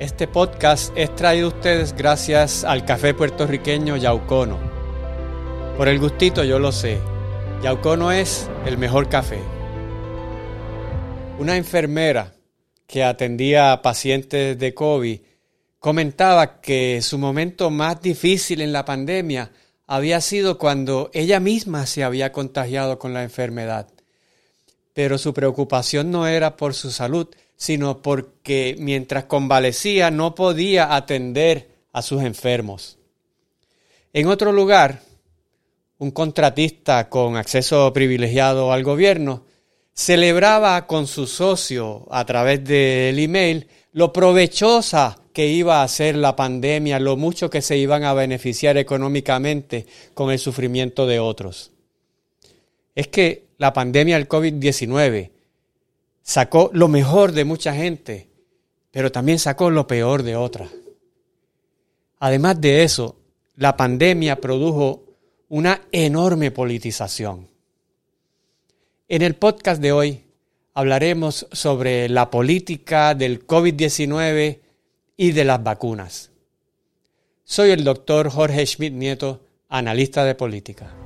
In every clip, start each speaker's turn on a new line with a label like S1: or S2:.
S1: Este podcast es traído a ustedes gracias al café puertorriqueño Yaucono. Por el gustito yo lo sé, Yaucono es el mejor café. Una enfermera que atendía a pacientes de COVID comentaba que su momento más difícil en la pandemia había sido cuando ella misma se había contagiado con la enfermedad. Pero su preocupación no era por su salud, sino porque mientras convalecía no podía atender a sus enfermos. En otro lugar, un contratista con acceso privilegiado al gobierno celebraba con su socio a través del email lo provechosa que iba a ser la pandemia, lo mucho que se iban a beneficiar económicamente con el sufrimiento de otros. Es que la pandemia del COVID-19 sacó lo mejor de mucha gente, pero también sacó lo peor de otra. Además de eso, la pandemia produjo una enorme politización. En el podcast de hoy hablaremos sobre la política del COVID-19 y de las vacunas. Soy el doctor Jorge Schmidt Nieto, analista de política.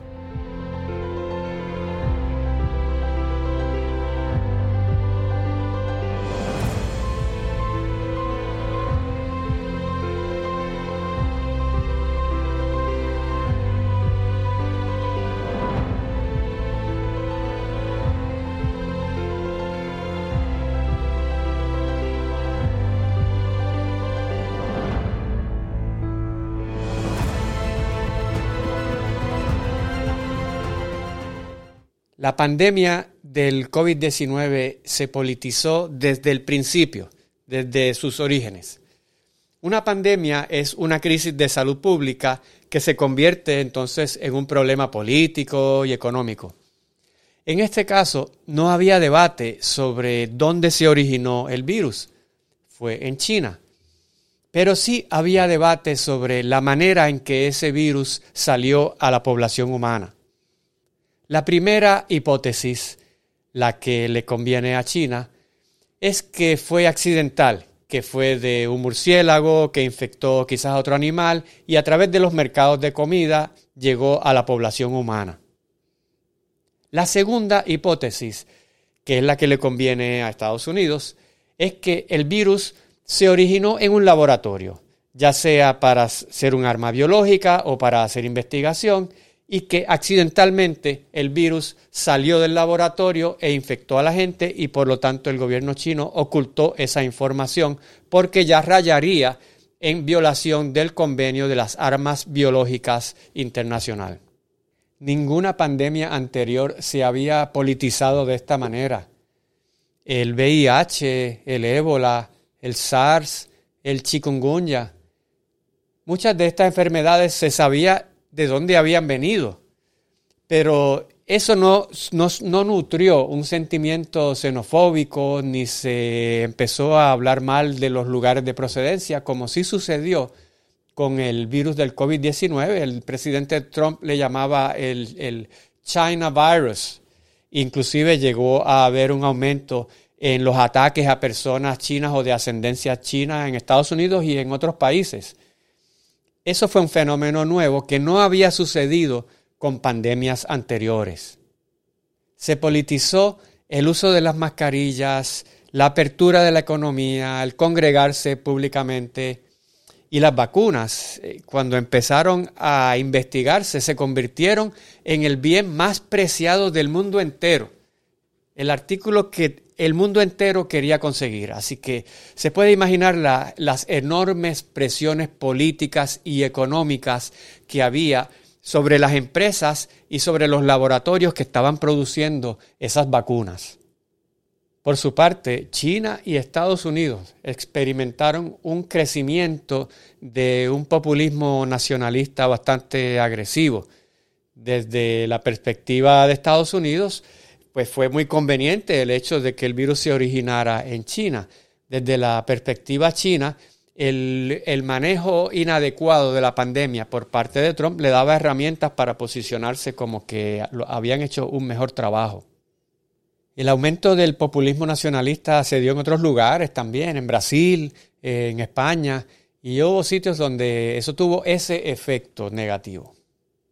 S1: La pandemia del COVID-19 se politizó desde el principio, desde sus orígenes. Una pandemia es una crisis de salud pública que se convierte entonces en un problema político y económico. En este caso, no había debate sobre dónde se originó el virus. Fue en China. Pero sí había debate sobre la manera en que ese virus salió a la población humana. La primera hipótesis, la que le conviene a China, es que fue accidental, que fue de un murciélago que infectó quizás a otro animal y a través de los mercados de comida llegó a la población humana. La segunda hipótesis, que es la que le conviene a Estados Unidos, es que el virus se originó en un laboratorio, ya sea para ser un arma biológica o para hacer investigación, y que accidentalmente el virus salió del laboratorio e infectó a la gente y por lo tanto el gobierno chino ocultó esa información porque ya rayaría en violación del convenio de las armas biológicas internacional. Ninguna pandemia anterior se había politizado de esta manera. El VIH, el ébola, el SARS, el chikungunya. Muchas de estas enfermedades se sabía de dónde habían venido. Pero eso no, no, nutrió un sentimiento xenofóbico ni se empezó a hablar mal de los lugares de procedencia, como sí sucedió con el virus del COVID-19. El presidente Trump le llamaba el, el China virus. Inclusive llegó a haber un aumento en los ataques a personas chinas o de ascendencia china en Estados Unidos y en otros países. Eso fue un fenómeno nuevo que no había sucedido con pandemias anteriores. Se politizó el uso de las mascarillas, la apertura de la economía, el congregarse públicamente y las vacunas, eh, cuando empezaron a investigarse, se convirtieron en el bien más preciado del mundo entero. El artículo que el mundo entero quería conseguir. Así que se puede imaginar las enormes presiones políticas y económicas que había sobre las empresas y sobre los laboratorios que estaban produciendo esas vacunas. Por su parte, China y Estados Unidos experimentaron un crecimiento de un populismo nacionalista bastante agresivo. Desde la perspectiva de Estados Unidos, pues fue muy conveniente el hecho de que el virus se originara en China. Desde la perspectiva china, el, el, manejo inadecuado de la pandemia por parte de Trump le daba herramientas para posicionarse como que habían hecho un mejor trabajo. El aumento del populismo nacionalista se dio en otros lugares también, en Brasil, en España, y hubo sitios donde eso tuvo ese efecto negativo.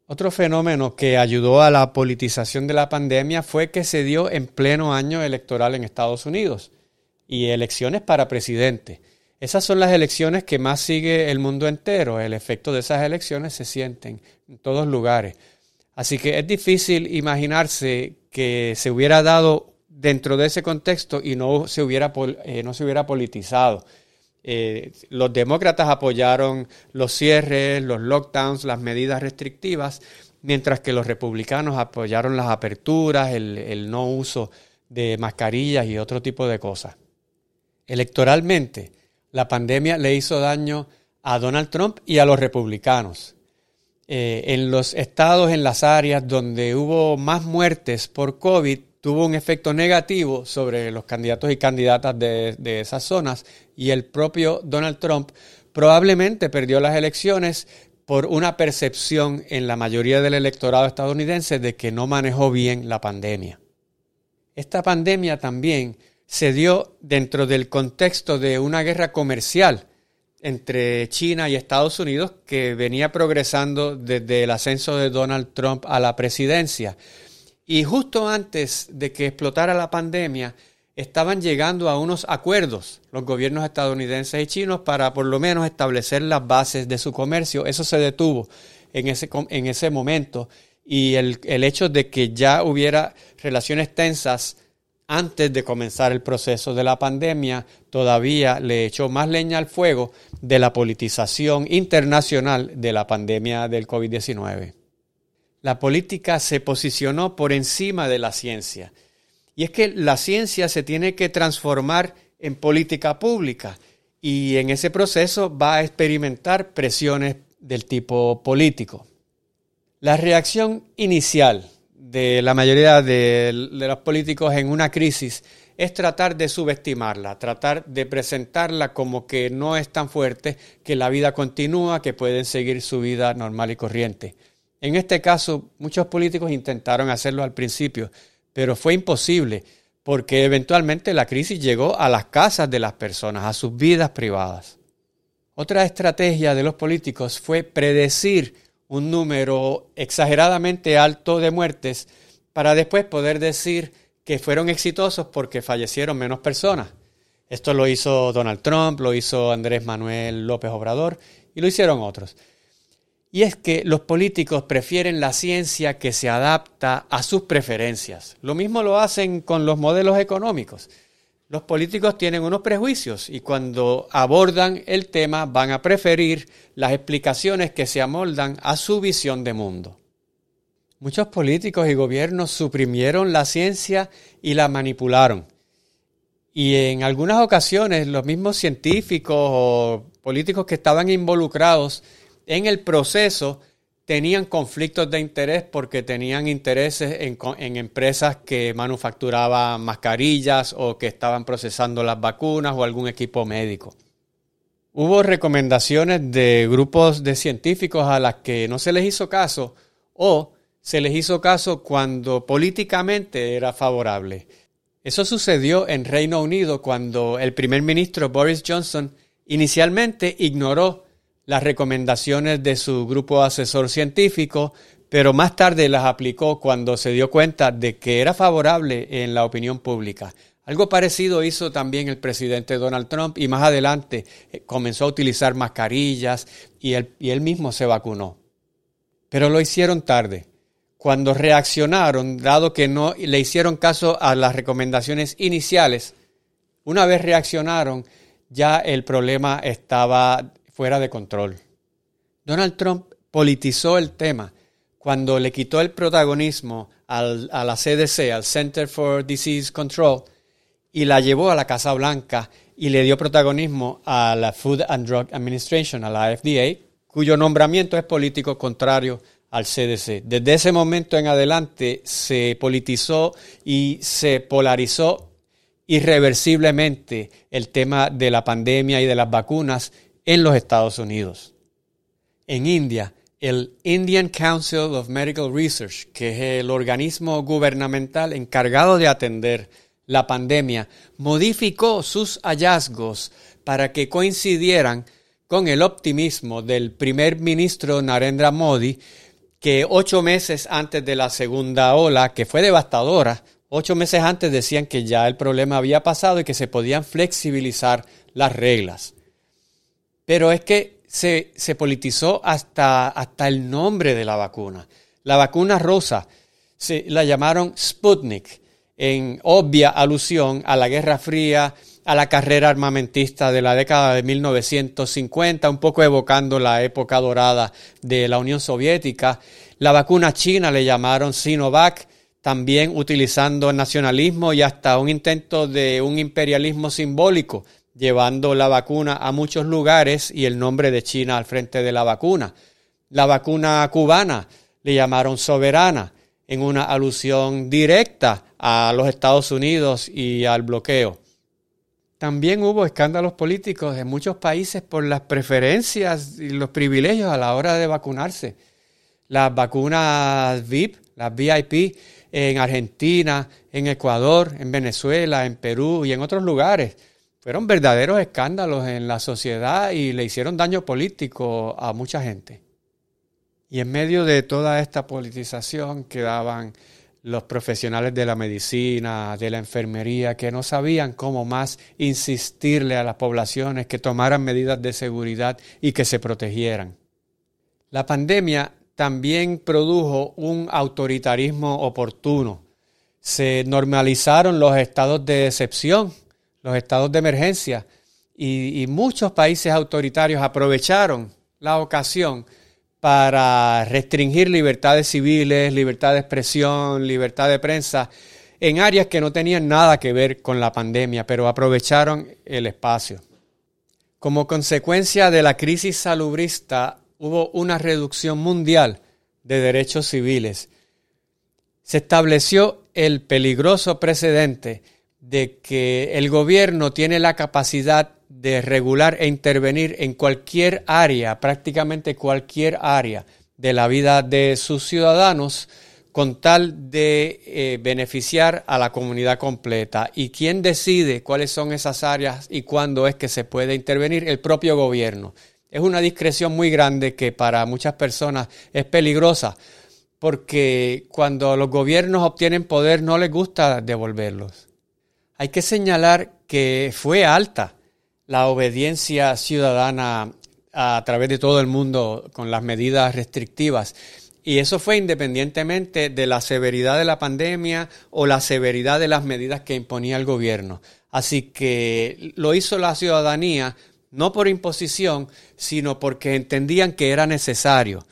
S1: Otro fenómeno que ayudó a la politización de la pandemia fue que se dio en pleno año electoral en Estados Unidos y elecciones para presidente. Esas son las elecciones que más sigue el mundo entero. El efecto de esas elecciones se sienten en todos lugares. Así que es difícil imaginarse que se hubiera dado dentro de ese contexto y no se hubiera, eh, no se hubiera politizado. Eh, los demócratas apoyaron los cierres, los lockdowns, las medidas restrictivas, mientras que los republicanos apoyaron las aperturas, el no uso de mascarillas y otro tipo de cosas. Electoralmente, la pandemia le hizo daño a Donald Trump y a los republicanos. Eh, en los estados, en las áreas donde hubo más muertes por COVID, tuvo un efecto negativo sobre los candidatos y candidatas de, de esas zonas y el propio Donald Trump probablemente perdió las elecciones por una percepción en la mayoría del electorado estadounidense de que no manejó bien la pandemia. Esta pandemia también se dio dentro del contexto de una guerra comercial entre China y Estados Unidos que venía progresando desde el ascenso de Donald Trump a la presidencia. Y justo antes de que explotara la pandemia, estaban llegando a unos acuerdos los gobiernos estadounidenses y chinos para por lo menos establecer las bases de su comercio. Eso se detuvo en ese, en ese momento y el, el hecho de que ya hubiera relaciones tensas antes de comenzar el proceso de la pandemia, todavía le echó más leña al fuego de la politización internacional de la pandemia del COVID-19. La política se posicionó por encima de la ciencia. Y es que la ciencia se tiene que transformar en política pública y en ese proceso va a experimentar presiones del tipo político. La reacción inicial de la mayoría de, los políticos en una crisis es tratar de subestimarla, tratar de presentarla como que no es tan fuerte, que la vida continúa, que pueden seguir su vida normal y corriente. En este caso, muchos políticos intentaron hacerlo al principio, pero fue imposible, porque eventualmente la crisis llegó a las casas de las personas, a sus vidas privadas. Otra estrategia de los políticos fue predecir un número exageradamente alto de muertes para después poder decir que fueron exitosos porque fallecieron menos personas. Esto lo hizo Donald Trump, lo hizo Andrés Manuel López Obrador y lo hicieron otros. Y es que los políticos prefieren la ciencia que se adapta a sus preferencias. Lo mismo lo hacen con los modelos económicos. Los políticos tienen unos prejuicios y cuando abordan el tema van a preferir las explicaciones que se amoldan a su visión de mundo. Muchos políticos y gobiernos suprimieron la ciencia y la manipularon. Y en algunas ocasiones los mismos científicos o políticos que estaban involucrados en el proceso tenían conflictos de interés porque tenían intereses en, empresas que manufacturaban mascarillas o que estaban procesando las vacunas o algún equipo médico. Hubo recomendaciones de grupos de científicos a las que no se les hizo caso o se les hizo caso cuando políticamente era favorable. Eso sucedió en Reino Unido cuando el primer ministro Boris Johnson inicialmente ignoró las recomendaciones de su grupo asesor científico, pero más tarde las aplicó cuando se dio cuenta de que era favorable en la opinión pública. Algo parecido hizo también el presidente Donald Trump y más adelante eh, comenzó a utilizar mascarillas y él, y él mismo se vacunó. Pero lo hicieron tarde. Cuando reaccionaron, dado que no le hicieron caso a las recomendaciones iniciales, una vez reaccionaron, ya el problema estaba fuera de control. Donald Trump politizó el tema cuando le quitó el protagonismo a la CDC, al Center for Disease Control, y la llevó a la Casa Blanca y le dio protagonismo a la Food and Drug Administration, a la FDA, cuyo nombramiento es político contrario al CDC. Desde ese momento en adelante se politizó y se polarizó irreversiblemente el tema de la pandemia y de las vacunas en los Estados Unidos. En India, el Indian Council of Medical Research, que es el organismo gubernamental encargado de atender la pandemia, modificó sus hallazgos para que coincidieran con el optimismo del primer ministro Narendra Modi, que ocho meses antes de la segunda ola, que fue devastadora, ocho meses antes decían que ya el problema había pasado y que se podían flexibilizar las reglas. Pero es que se, se politizó hasta, hasta el nombre de la vacuna. La vacuna rosa se la llamaron Sputnik, en obvia alusión a la Guerra Fría, a la carrera armamentista de la década de 1950, un poco evocando la época dorada de la Unión Soviética. La vacuna china le llamaron Sinovac, también utilizando el nacionalismo y hasta un intento de un imperialismo simbólico, llevando la vacuna a muchos lugares y el nombre de China al frente de la vacuna. La vacuna cubana le llamaron soberana, en una alusión directa a los Estados Unidos y al bloqueo. También hubo escándalos políticos en muchos países por las preferencias y los privilegios a la hora de vacunarse. Las vacunas VIP, las VIP en Argentina, en Ecuador, en Venezuela, en Perú y en otros lugares. Fueron verdaderos escándalos en la sociedad y le hicieron daño político a mucha gente. Y en medio de toda esta politización quedaban los profesionales de la medicina, de la enfermería, que no sabían cómo más insistirle a las poblaciones que tomaran medidas de seguridad y que se protegieran. La pandemia también produjo un autoritarismo oportuno. Se normalizaron los estados de excepción, los estados de emergencia, y, muchos países autoritarios aprovecharon la ocasión para restringir libertades civiles, libertad de expresión, libertad de prensa, en áreas que no tenían nada que ver con la pandemia, pero aprovecharon el espacio. Como consecuencia de la crisis salubrista, hubo una reducción mundial de derechos civiles. Se estableció el peligroso precedente de que el gobierno tiene la capacidad de regular e intervenir en cualquier área, prácticamente cualquier área de la vida de sus ciudadanos, con tal de eh, beneficiar a la comunidad completa. ¿Y quién decide cuáles son esas áreas y cuándo es que se puede intervenir? El propio gobierno. Es una discreción muy grande que para muchas personas es peligrosa, porque cuando los gobiernos obtienen poder no les gusta devolverlos. Hay que señalar que fue alta la obediencia ciudadana a través de todo el mundo con las medidas restrictivas. Y eso fue independientemente de la severidad de la pandemia o la severidad de las medidas que imponía el gobierno. Así que lo hizo la ciudadanía no por imposición, sino porque entendían que era necesario.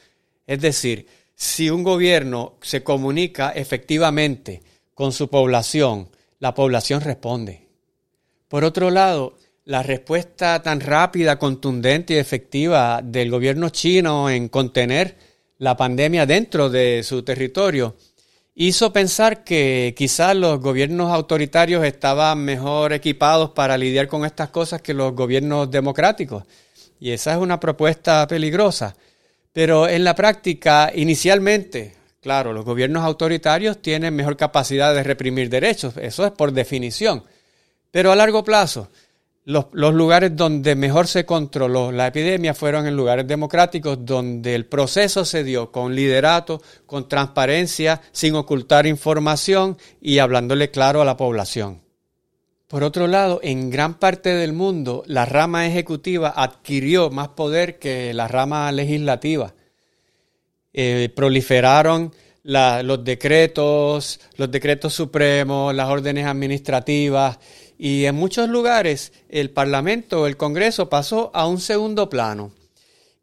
S1: Es decir, si un gobierno se comunica efectivamente con su población, la población responde. Por otro lado, la respuesta tan rápida, contundente y efectiva del gobierno chino en contener la pandemia dentro de su territorio hizo pensar que quizás los gobiernos autoritarios estaban mejor equipados para lidiar con estas cosas que los gobiernos democráticos. Y esa es una propuesta peligrosa. Pero en la práctica, inicialmente, claro, los gobiernos autoritarios tienen mejor capacidad de reprimir derechos, eso es por definición. Pero a largo plazo, los, lugares donde mejor se controló la epidemia fueron en lugares democráticos donde el proceso se dio con liderato, con transparencia, sin ocultar información y hablándole claro a la población. Por otro lado, en gran parte del mundo la rama ejecutiva adquirió más poder que la rama legislativa. Eh, proliferaron los decretos, los decretos supremos, las órdenes administrativas y en muchos lugares el Parlamento, el Congreso pasó a un segundo plano.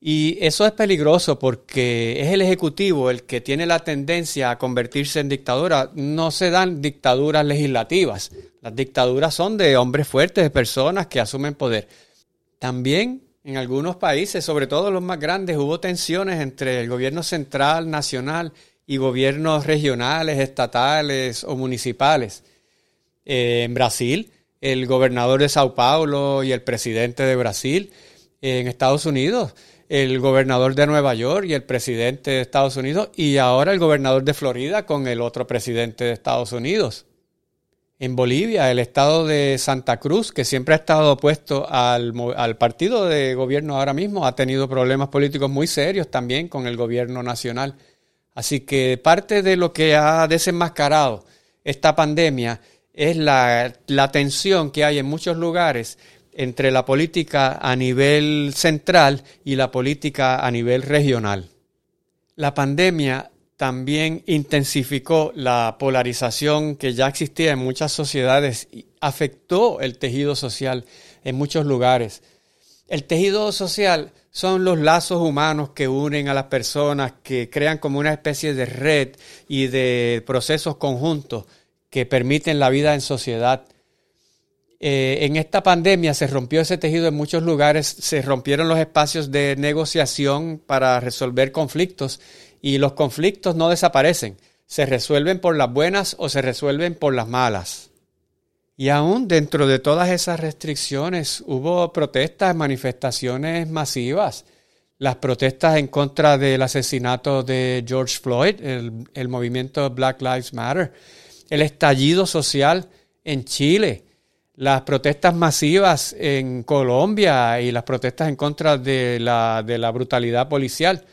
S1: Y eso es peligroso porque es el Ejecutivo el que tiene la tendencia a convertirse en dictadura. No se dan dictaduras legislativas. Las dictaduras son de hombres fuertes, de personas que asumen poder. También en algunos países, sobre todo los más grandes, hubo tensiones entre el gobierno central, nacional y gobiernos regionales, estatales o municipales. Eh, en Brasil, el gobernador de Sao Paulo y el presidente de Brasil en Estados Unidos el gobernador de Nueva York y el presidente de Estados Unidos y ahora el gobernador de Florida con el otro presidente de Estados Unidos. En Bolivia, el estado de Santa Cruz, que siempre ha estado opuesto al, al, partido de gobierno ahora mismo, ha tenido problemas políticos muy serios también con el gobierno nacional. Así que parte de lo que ha desenmascarado esta pandemia es la, la tensión que hay en muchos lugares entre la política a nivel central y la política a nivel regional. La pandemia también intensificó la polarización que ya existía en muchas sociedades y afectó el tejido social en muchos lugares. El tejido social son los lazos humanos que unen a las personas, que crean como una especie de red y de procesos conjuntos que permiten la vida en sociedad. Eh, en esta pandemia se rompió ese tejido en muchos lugares, se rompieron los espacios de negociación para resolver conflictos y los conflictos no desaparecen, se resuelven por las buenas o se resuelven por las malas. Y aún dentro de todas esas restricciones hubo protestas, manifestaciones masivas. Las protestas en contra del asesinato de George Floyd, el, movimiento Black Lives Matter, el estallido social en Chile, las protestas masivas en Colombia y las protestas en contra de la brutalidad policial.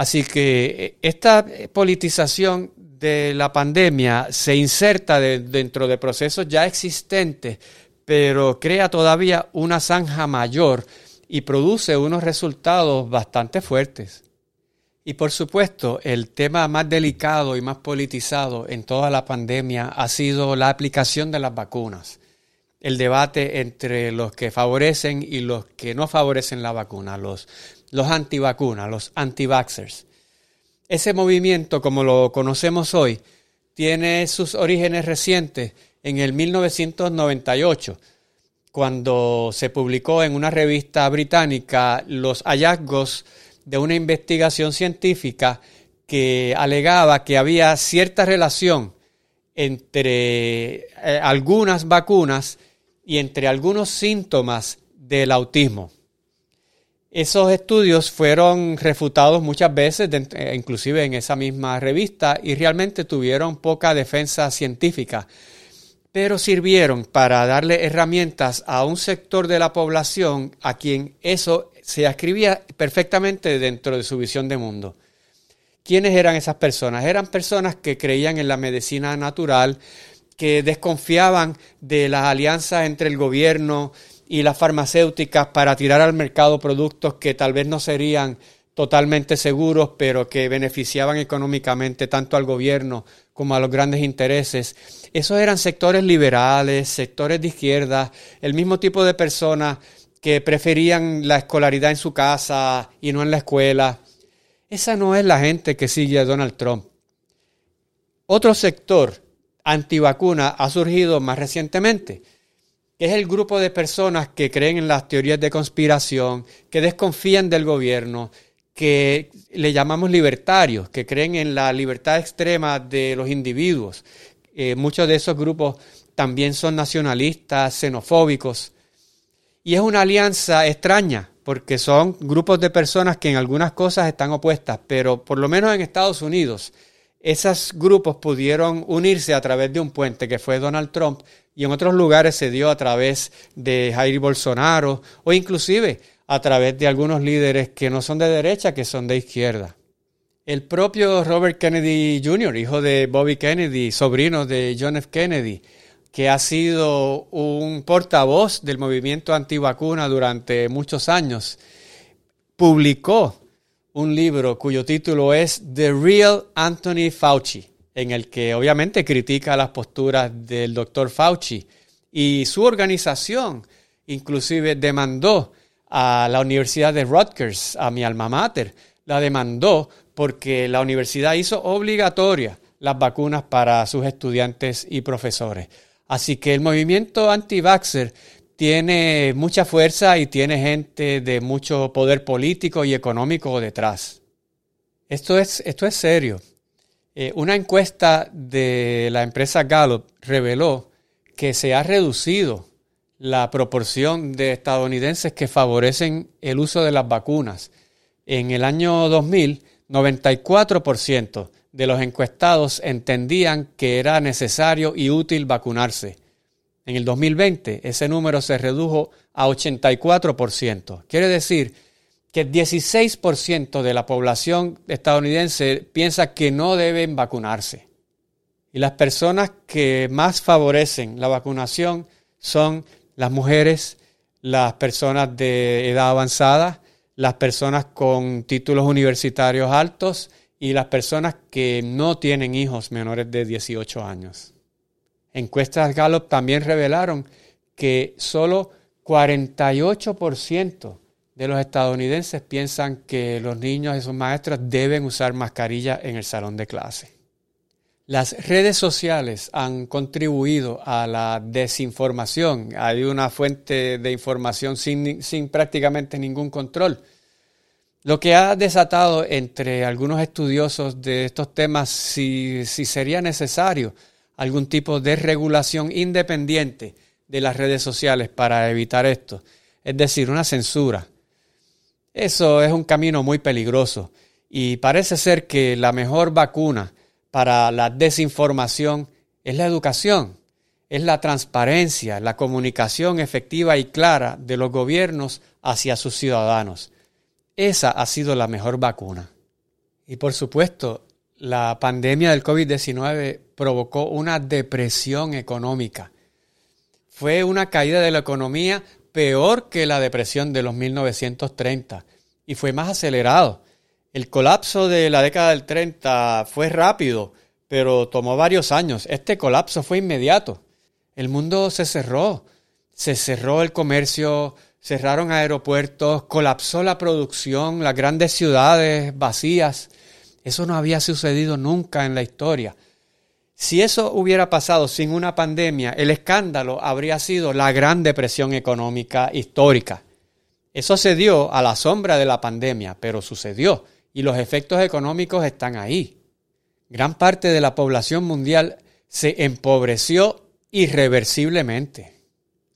S1: Así que eh, esta politización de la pandemia se inserta dentro de procesos ya existentes, pero crea todavía una zanja mayor y produce unos resultados bastante fuertes. Y por supuesto, el tema más delicado y más politizado en toda la pandemia ha sido la aplicación de las vacunas. El debate entre los que favorecen y los que no favorecen la vacuna, los los antivacunas, los anti-vaxxers. Ese movimiento, como lo conocemos hoy, tiene sus orígenes recientes en el 1998, cuando se publicó en una revista británica los hallazgos de una investigación científica que alegaba que había cierta relación entre eh, algunas vacunas y entre algunos síntomas del autismo. Esos estudios fueron refutados muchas veces, eh, inclusive en esa misma revista, y realmente tuvieron poca defensa científica, pero sirvieron para darle herramientas a un sector de la población a quien eso se ascribía perfectamente dentro de su visión de mundo. ¿Quiénes eran esas personas? Eran personas que creían en la medicina natural, que desconfiaban de las alianzas entre el gobierno y las farmacéuticas para tirar al mercado productos que tal vez no serían totalmente seguros, pero que beneficiaban económicamente tanto al gobierno como a los grandes intereses. Esos eran sectores liberales, sectores de izquierda, el mismo tipo de personas que preferían la escolaridad en su casa y no en la escuela. Esa no es la gente que sigue a Donald Trump. Otro sector antivacuna ha surgido más recientemente es el grupo de personas que creen en las teorías de conspiración, que desconfían del gobierno, que le llamamos libertarios, que creen en la libertad extrema de los individuos. Eh, muchos de esos grupos también son nacionalistas, xenofóbicos. Y es una alianza extraña, porque son grupos de personas que en algunas cosas están opuestas, pero por lo menos en Estados Unidos, esos grupos pudieron unirse a través de un puente que fue Donald Trump y en otros lugares se dio a través de Jair Bolsonaro o inclusive a través de algunos líderes que no son de derecha, que son de izquierda. El propio Robert Kennedy Jr., hijo de Bobby Kennedy, sobrino de John F. Kennedy, que ha sido un portavoz del movimiento antivacuna durante muchos años, publicó un libro cuyo título es The Real Anthony Fauci en el que obviamente critica las posturas del doctor Fauci y su organización inclusive demandó a la Universidad de Rutgers, a mi alma mater, la demandó porque la universidad hizo obligatoria las vacunas para sus estudiantes y profesores. Así que el movimiento anti-vaxxer tiene mucha fuerza y tiene gente de mucho poder político y económico detrás. Esto es, esto es serio. Eh, una encuesta de la empresa Gallup reveló que se ha reducido la proporción de estadounidenses que favorecen el uso de las vacunas En el año 2000, 94% de los encuestados entendían que era necesario y útil vacunarse. En el 2020 ese número se redujo a 84%. Quiere decir que el 16% de la población estadounidense piensa que no deben vacunarse. Y las personas que más favorecen la vacunación son las mujeres, las personas de edad avanzada, las personas con títulos universitarios altos y las personas que no tienen hijos menores de 18 años. Encuestas Gallup también revelaron que solo 48% de los estadounidenses piensan que los niños y sus maestros deben usar mascarilla en el salón de clase. Las redes sociales han contribuido a la desinformación. Hay una fuente de información sin, prácticamente ningún control. Lo que ha desatado entre algunos estudiosos de estos temas si sería necesario algún tipo de regulación independiente de las redes sociales para evitar esto. Es decir, una censura. Eso es un camino muy peligroso y parece ser que la mejor vacuna para la desinformación es la educación, es la transparencia, la comunicación efectiva y clara de los gobiernos hacia sus ciudadanos. Esa ha sido la mejor vacuna. Y por supuesto, la pandemia del COVID-19 provocó una depresión económica. Fue una caída de la economía peor que la depresión de los 1930 y fue más acelerado. El colapso de la década del 30 fue rápido, pero tomó varios años. Este colapso fue inmediato. El mundo se cerró, se cerró el comercio, cerraron aeropuertos, colapsó la producción, las grandes ciudades vacías. Eso no había sucedido nunca en la historia. Si eso hubiera pasado sin una pandemia, el escándalo habría sido la Gran Depresión Económica histórica. Eso se dio a la sombra de la pandemia, pero sucedió y los efectos económicos están ahí. Gran parte de la población mundial se empobreció irreversiblemente.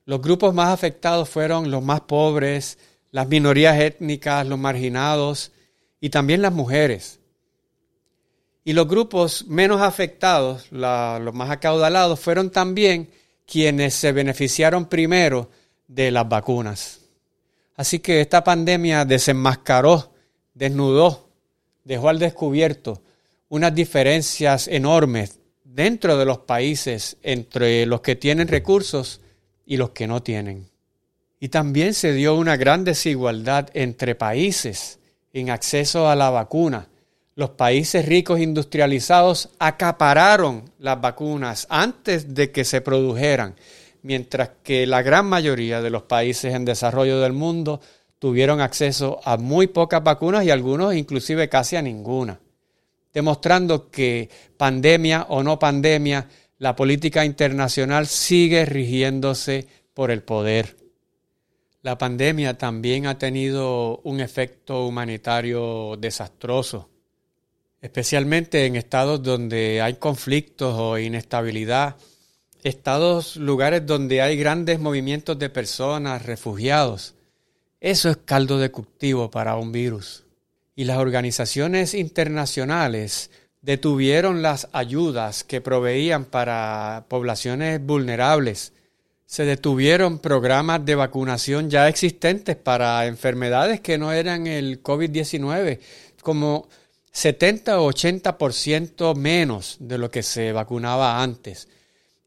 S1: Los grupos más afectados fueron los más pobres, las minorías étnicas, los marginados y también las mujeres. Y los grupos menos afectados, los más acaudalados, fueron también quienes se beneficiaron primero de las vacunas. Así que esta pandemia desenmascaró, desnudó, dejó al descubierto unas diferencias enormes dentro de los países entre los que tienen recursos y los que no tienen. Y también se dio una gran desigualdad entre países en acceso a la vacuna. Los países ricos industrializados acapararon las vacunas antes de que se produjeran mientras que la gran mayoría de los países en desarrollo del mundo tuvieron acceso a muy pocas vacunas y algunos inclusive casi a ninguna, demostrando que pandemia o no pandemia, la política internacional sigue rigiéndose por el poder. La pandemia también ha tenido un efecto humanitario desastroso, especialmente en estados donde hay conflictos o inestabilidad estados, lugares donde hay grandes movimientos de personas, refugiados. Eso es caldo de cultivo para un virus. Y las organizaciones internacionales detuvieron las ayudas que proveían para poblaciones vulnerables. Se detuvieron programas de vacunación ya existentes para enfermedades que no eran el COVID-19, como 70 o 80% menos de lo que se vacunaba antes.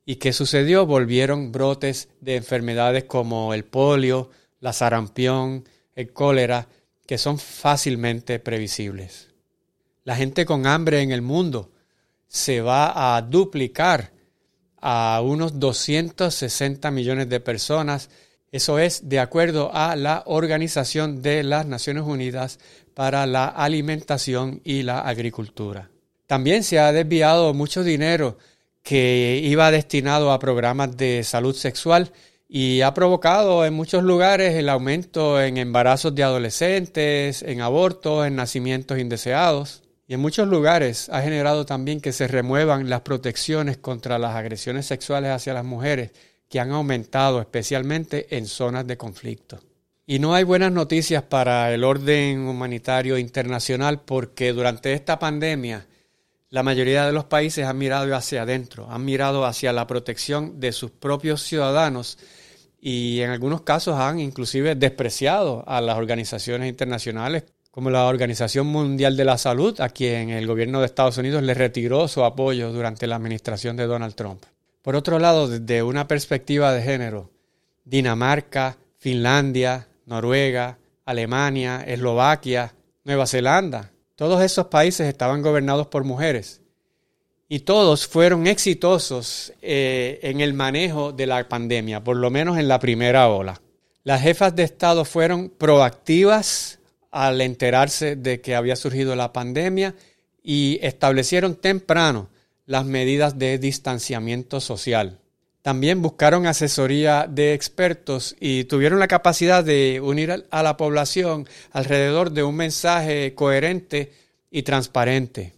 S1: ¿Y qué sucedió? Volvieron brotes de enfermedades como el polio, la sarampión, el cólera, que son fácilmente previsibles. La gente con hambre en el mundo se va a duplicar a unos 260 millones de personas. Eso es de acuerdo a la Organización de las Naciones Unidas para la Alimentación y la Agricultura. También se ha desviado mucho dinero que iba destinado a programas de salud sexual y ha provocado en muchos lugares el aumento en embarazos de adolescentes, en abortos, en nacimientos indeseados. Y en muchos lugares ha generado también que se remuevan las protecciones contra las agresiones sexuales hacia las mujeres, que han aumentado especialmente en zonas de conflicto. Y no hay buenas noticias para el orden humanitario internacional porque durante esta pandemia la mayoría de los países han mirado hacia adentro, han mirado hacia la protección de sus propios ciudadanos y en algunos casos han inclusive despreciado a las organizaciones internacionales como la Organización Mundial de la Salud, a quien el gobierno de Estados Unidos le retiró su apoyo durante la administración de Donald Trump. Por otro lado, desde una perspectiva de género, Dinamarca, Finlandia, Noruega, Alemania, Eslovaquia, Nueva Zelanda, todos esos países estaban gobernados por mujeres y todos fueron exitosos eh, en el manejo de la pandemia, por lo menos en la primera ola. Las jefas de Estado fueron proactivas al enterarse de que había surgido la pandemia y establecieron temprano las medidas de distanciamiento social. También buscaron asesoría de expertos y tuvieron la capacidad de unir a la población alrededor de un mensaje coherente y transparente.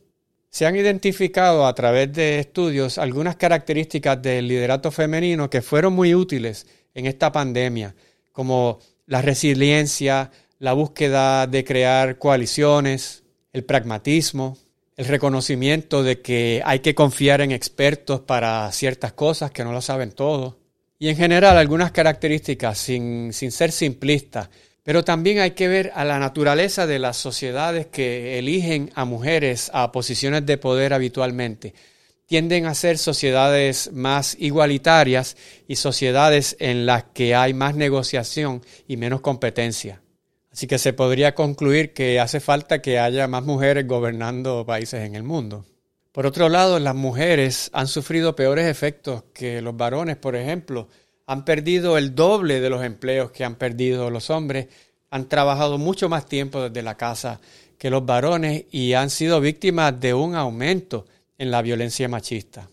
S1: Se han identificado a través de estudios algunas características del liderato femenino que fueron muy útiles en esta pandemia, como la resiliencia, la búsqueda de crear coaliciones, el pragmatismo, el reconocimiento de que hay que confiar en expertos para ciertas cosas que no lo saben todo. Y en general algunas características sin, sin ser simplistas, pero también hay que ver a la naturaleza de las sociedades que eligen a mujeres a posiciones de poder habitualmente. Tienden a ser sociedades más igualitarias y sociedades en las que hay más negociación y menos competencia. Así que se podría concluir que hace falta que haya más mujeres gobernando países en el mundo. Por otro lado, las mujeres han sufrido peores efectos que los varones, por ejemplo. Han perdido el doble de los empleos que han perdido los hombres. Han trabajado mucho más tiempo desde la casa que los varones y han sido víctimas de un aumento en la violencia machista.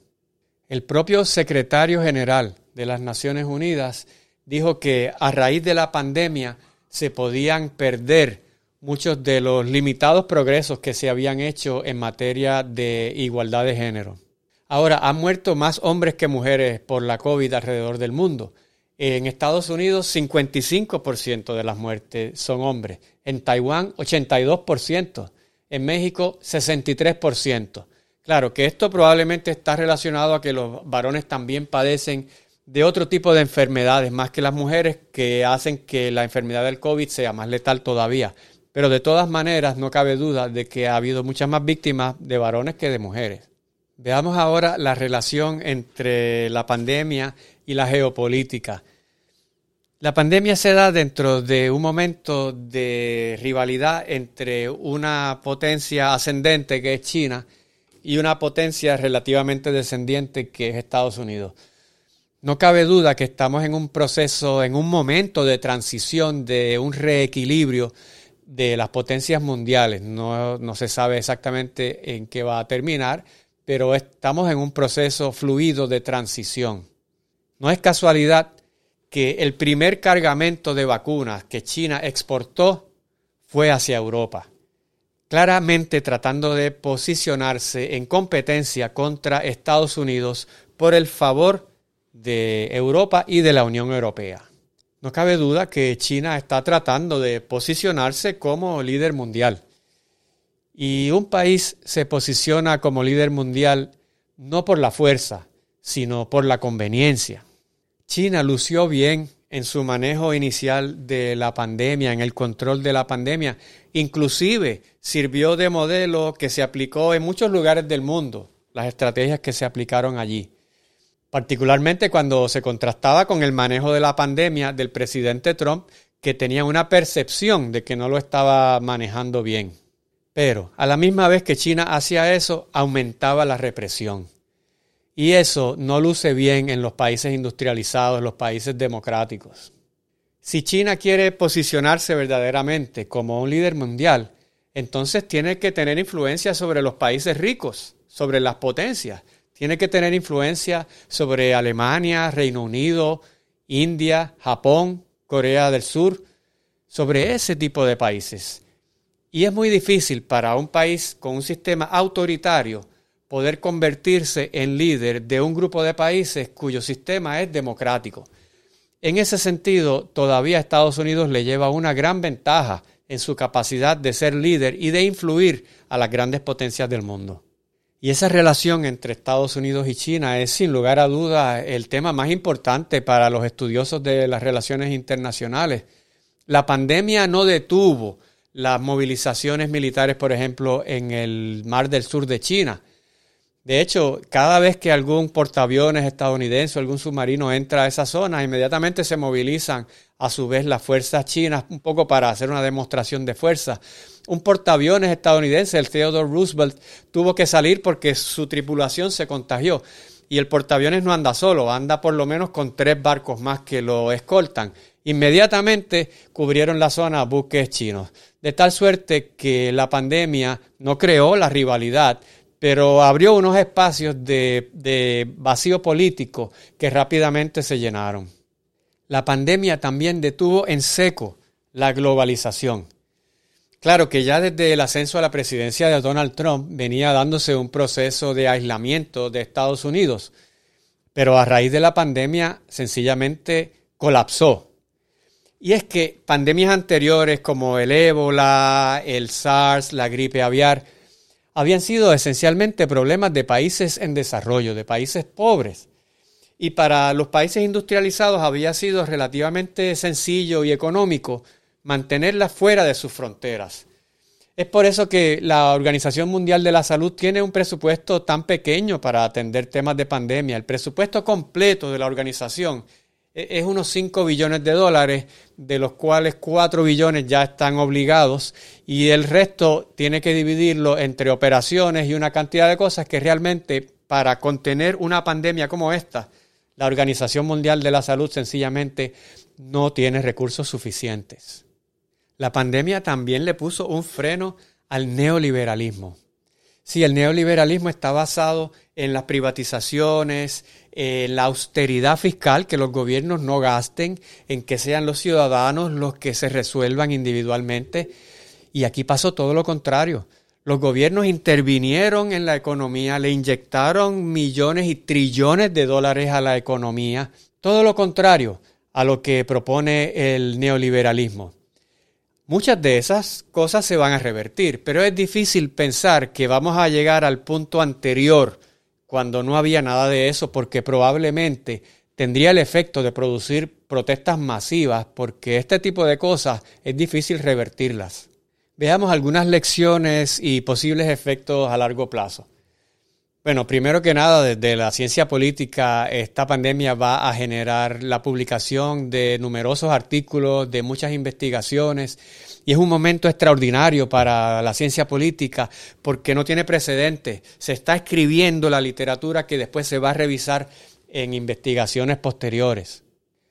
S1: El propio secretario general de las Naciones Unidas dijo que a raíz de la pandemia se podían perder muchos de los limitados progresos que se habían hecho en materia de igualdad de género. Ahora, han muerto más hombres que mujeres por la COVID alrededor del mundo. En Estados Unidos, 55% de las muertes son hombres. En Taiwán, 82%. En México, 63%. Claro que esto probablemente está relacionado a que los varones también padecen de otro tipo de enfermedades más que las mujeres que hacen que la enfermedad del COVID sea más letal todavía. Pero de todas maneras no cabe duda de que ha habido muchas más víctimas de varones que de mujeres. Veamos ahora la relación entre la pandemia y la geopolítica. La pandemia se da dentro de un momento de rivalidad entre una potencia ascendente que es China y una potencia relativamente descendiente que es Estados Unidos. No cabe duda que estamos en un proceso, en un momento de transición, de un reequilibrio de las potencias mundiales. No, se sabe exactamente en qué va a terminar, pero estamos en un proceso fluido de transición. No es casualidad que el primer cargamento de vacunas que China exportó fue hacia Europa, claramente tratando de posicionarse en competencia contra Estados Unidos por el favor de Europa y de la Unión Europea. No cabe duda que China está tratando de posicionarse como líder mundial. Y un país se posiciona como líder mundial no por la fuerza, sino por la conveniencia. China lució bien en su manejo inicial de la pandemia, en el control de la pandemia. Inclusive sirvió de modelo que se aplicó en muchos lugares del mundo, las estrategias que se aplicaron allí particularmente cuando se contrastaba con el manejo de la pandemia del presidente Trump, que tenía una percepción de que no lo estaba manejando bien. Pero a la misma vez que China hacía eso, aumentaba la represión. Y eso no luce bien en los países industrializados, los países democráticos. Si China quiere posicionarse verdaderamente como un líder mundial, entonces tiene que tener influencia sobre los países ricos, sobre las potencias, tiene que tener influencia sobre Alemania, Reino Unido, India, Japón, Corea del Sur, sobre ese tipo de países. Y es muy difícil para un país con un sistema autoritario poder convertirse en líder de un grupo de países cuyo sistema es democrático. En ese sentido, todavía Estados Unidos le lleva una gran ventaja en su capacidad de ser líder y de influir a las grandes potencias del mundo. Y esa relación entre Estados Unidos y China es sin lugar a duda el tema más importante para los estudiosos de las relaciones internacionales. La pandemia no detuvo las movilizaciones militares, por ejemplo, en el Mar del Sur de China. De hecho, cada vez que algún portaaviones estadounidense o algún submarino entra a esa zona, inmediatamente se movilizan a su vez las fuerzas chinas un poco para hacer una demostración de fuerza. Un portaaviones estadounidense, el Theodore Roosevelt, tuvo que salir porque su tripulación se contagió. Y el portaaviones no anda solo, anda por lo menos con tres barcos más que lo escoltan. Inmediatamente cubrieron la zona buques chinos. De tal suerte que la pandemia no creó la rivalidad, pero abrió unos espacios de, vacío político que rápidamente se llenaron. La pandemia también detuvo en seco la globalización. Claro que ya desde el ascenso a la presidencia de Donald Trump venía dándose un proceso de aislamiento de Estados Unidos, pero a raíz de la pandemia sencillamente colapsó. Y es que pandemias anteriores como el ébola, el SARS, la gripe aviar, habían sido esencialmente problemas de países en desarrollo, de países pobres. Y para los países industrializados había sido relativamente sencillo y económico mantenerlas fuera de sus fronteras. Es por eso que la Organización Mundial de la Salud tiene un presupuesto tan pequeño para atender temas de pandemia. El presupuesto completo de la organización es unos 5 billones de dólares, de los cuales 4 billones ya están obligados y el resto tiene que dividirlo entre operaciones y una cantidad de cosas que realmente para contener una pandemia como esta, la Organización Mundial de la Salud sencillamente no tiene recursos suficientes. La pandemia también le puso un freno al neoliberalismo. Sí, el neoliberalismo está basado en las privatizaciones, en la austeridad fiscal, que los gobiernos no gasten, en que sean los ciudadanos los que se resuelvan individualmente. Y aquí pasó todo lo contrario. Los gobiernos intervinieron en la economía, le inyectaron millones y trillones de dólares a la economía. Todo lo contrario a lo que propone el neoliberalismo. Muchas de esas cosas se van a revertir, pero es difícil pensar que vamos a llegar al punto anterior cuando no había nada de eso, porque probablemente tendría el efecto de producir protestas masivas, porque este tipo de cosas es difícil revertirlas. Veamos algunas lecciones y posibles efectos a largo plazo. Bueno, primero que nada, desde la ciencia política, esta pandemia va a generar la publicación de numerosos artículos, de muchas investigaciones, y es un momento extraordinario para la ciencia política porque no tiene precedentes. Se está escribiendo la literatura que después se va a revisar en investigaciones posteriores.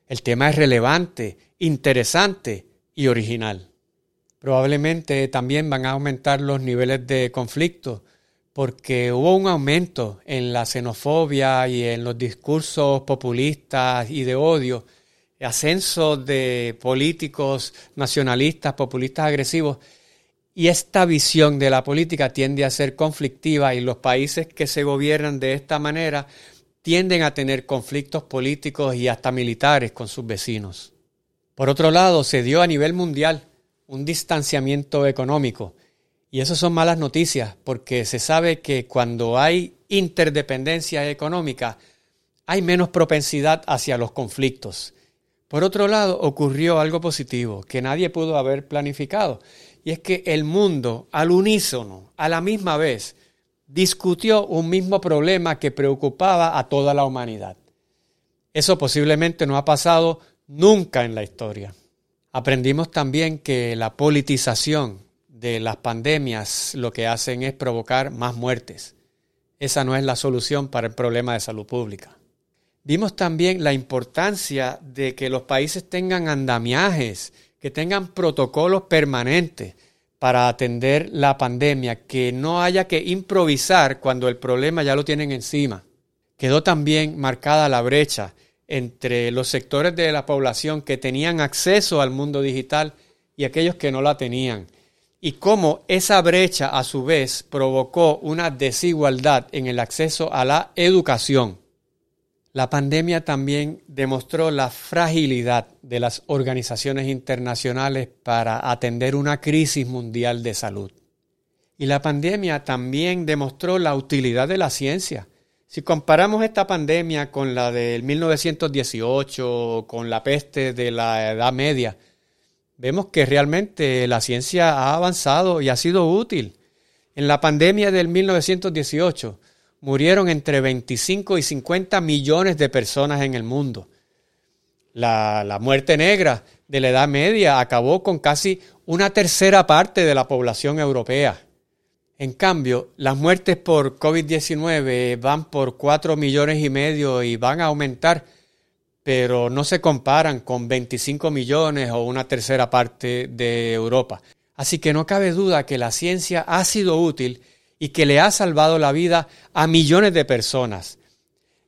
S1: El tema es relevante, interesante y original. Probablemente también van a aumentar los niveles de conflicto porque hubo un aumento en la xenofobia y en los discursos populistas y de odio, ascenso de políticos nacionalistas, populistas agresivos, y esta visión de la política tiende a ser conflictiva y los países que se gobiernan de esta manera tienden a tener conflictos políticos y hasta militares con sus vecinos. Por otro lado, se dio a nivel mundial un distanciamiento económico y eso son malas noticias porque se sabe que cuando hay interdependencia económica hay menos propensidad hacia los conflictos. Por otro lado, ocurrió algo positivo que nadie pudo haber planificado y es que el mundo al unísono, a la misma vez, discutió un mismo problema que preocupaba a toda la humanidad. Eso posiblemente no ha pasado nunca en la historia. Aprendimos también que la politización de las pandemias lo que hacen es provocar más muertes. Esa no es la solución para el problema de salud pública. Vimos también la importancia de que los países tengan andamiajes, que tengan protocolos permanentes para atender la pandemia, que no haya que improvisar cuando el problema ya lo tienen encima. Quedó también marcada la brecha entre los sectores de la población que tenían acceso al mundo digital y aquellos que no la tenían y cómo esa brecha a su vez provocó una desigualdad en el acceso a la educación. La pandemia también demostró la fragilidad de las organizaciones internacionales para atender una crisis mundial de salud. Y la pandemia también demostró la utilidad de la ciencia. Si comparamos esta pandemia con la del 1918, con la peste de la Edad Media, vemos que realmente la ciencia ha avanzado y ha sido útil. En la pandemia del 1918 murieron entre 25 y 50 millones de personas en el mundo. La, la, muerte negra de la Edad Media acabó con casi una tercera parte de la población europea. En cambio, las muertes por COVID-19 van por 4 millones y medio y van a aumentar, pero no se comparan con 25 millones o una tercera parte de Europa. Así que no cabe duda que la ciencia ha sido útil y que le ha salvado la vida a millones de personas.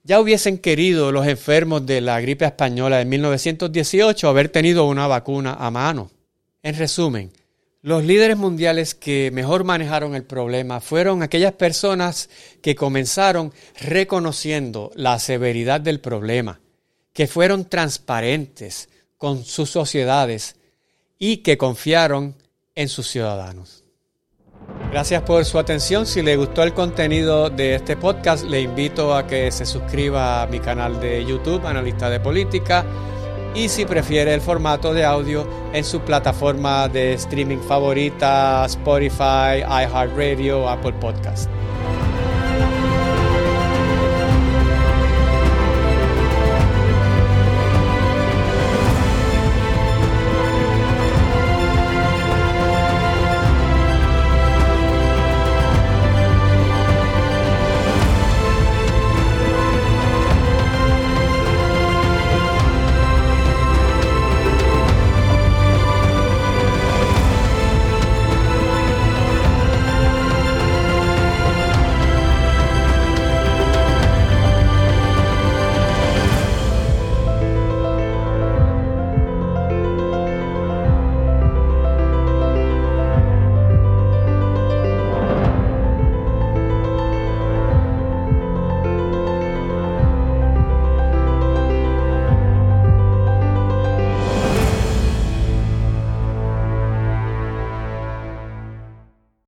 S1: Ya hubiesen querido los enfermos de la gripe española de 1918 haber tenido una vacuna a mano. En resumen, los líderes mundiales que mejor manejaron el problema fueron aquellas personas que comenzaron reconociendo la severidad del problema, que fueron transparentes con sus sociedades y que confiaron en sus ciudadanos. Gracias por su atención. Si le gustó el contenido de este podcast, le invito a que se suscriba a mi canal de YouTube, Analista de Política y si prefiere el formato de audio en su plataforma de streaming favorita, Spotify, iHeartRadio, Apple Podcast.